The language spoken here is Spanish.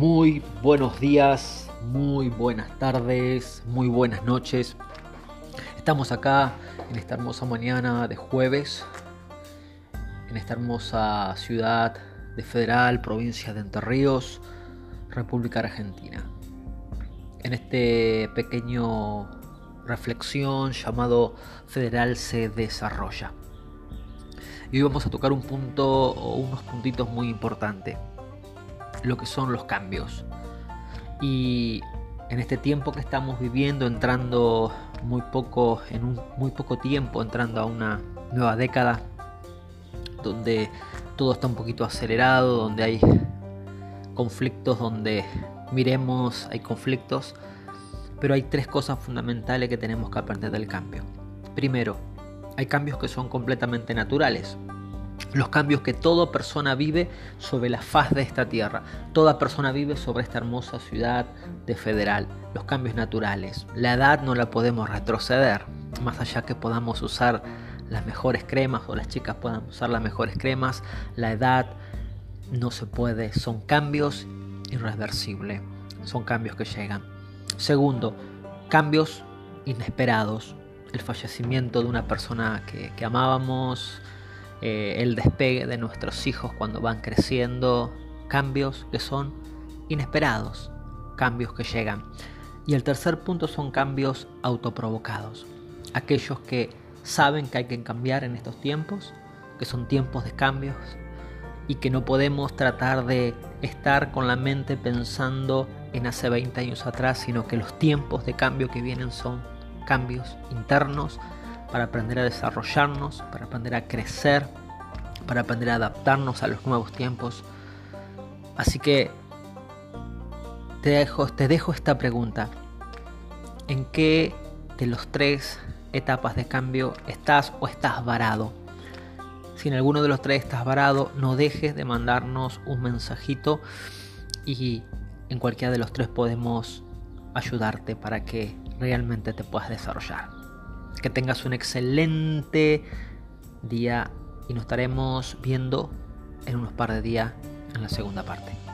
Muy buenos días, muy buenas tardes, muy buenas noches. Estamos acá en esta hermosa mañana de jueves, en esta hermosa ciudad de Federal, provincia de Entre Ríos, República Argentina. En este pequeño reflexión llamado Federal se desarrolla. Y hoy vamos a tocar un punto o unos puntitos muy importantes lo que son los cambios. Y en este tiempo que estamos viviendo, entrando muy poco, en un muy poco tiempo, entrando a una nueva década, donde todo está un poquito acelerado, donde hay conflictos, donde miremos, hay conflictos, pero hay tres cosas fundamentales que tenemos que aprender del cambio. Primero, hay cambios que son completamente naturales, los cambios que toda persona vive sobre la faz de esta tierra. Toda persona vive sobre esta hermosa ciudad de Federal. Los cambios naturales. La edad no la podemos retroceder. Más allá que podamos usar las mejores cremas o las chicas puedan usar las mejores cremas, la edad no se puede. Son cambios irreversibles. Son cambios que llegan. Segundo, cambios inesperados. El fallecimiento de una persona que, que amábamos eh, el despegue de nuestros hijos cuando van creciendo, cambios que son inesperados, cambios que llegan. Y el tercer punto son cambios autoprovocados, aquellos que saben que hay que cambiar en estos tiempos, que son tiempos de cambios y que no podemos tratar de estar con la mente pensando en hace 20 años atrás, sino que los tiempos de cambio que vienen son cambios internos para aprender a desarrollarnos, para aprender a crecer, para aprender a adaptarnos a los nuevos tiempos. Así que te dejo, te dejo esta pregunta. ¿En qué de los tres etapas de cambio estás o estás varado? Si en alguno de los tres estás varado, no dejes de mandarnos un mensajito y en cualquiera de los tres podemos ayudarte para que realmente te puedas desarrollar. Que tengas un excelente día y nos estaremos viendo en unos par de días en la segunda parte.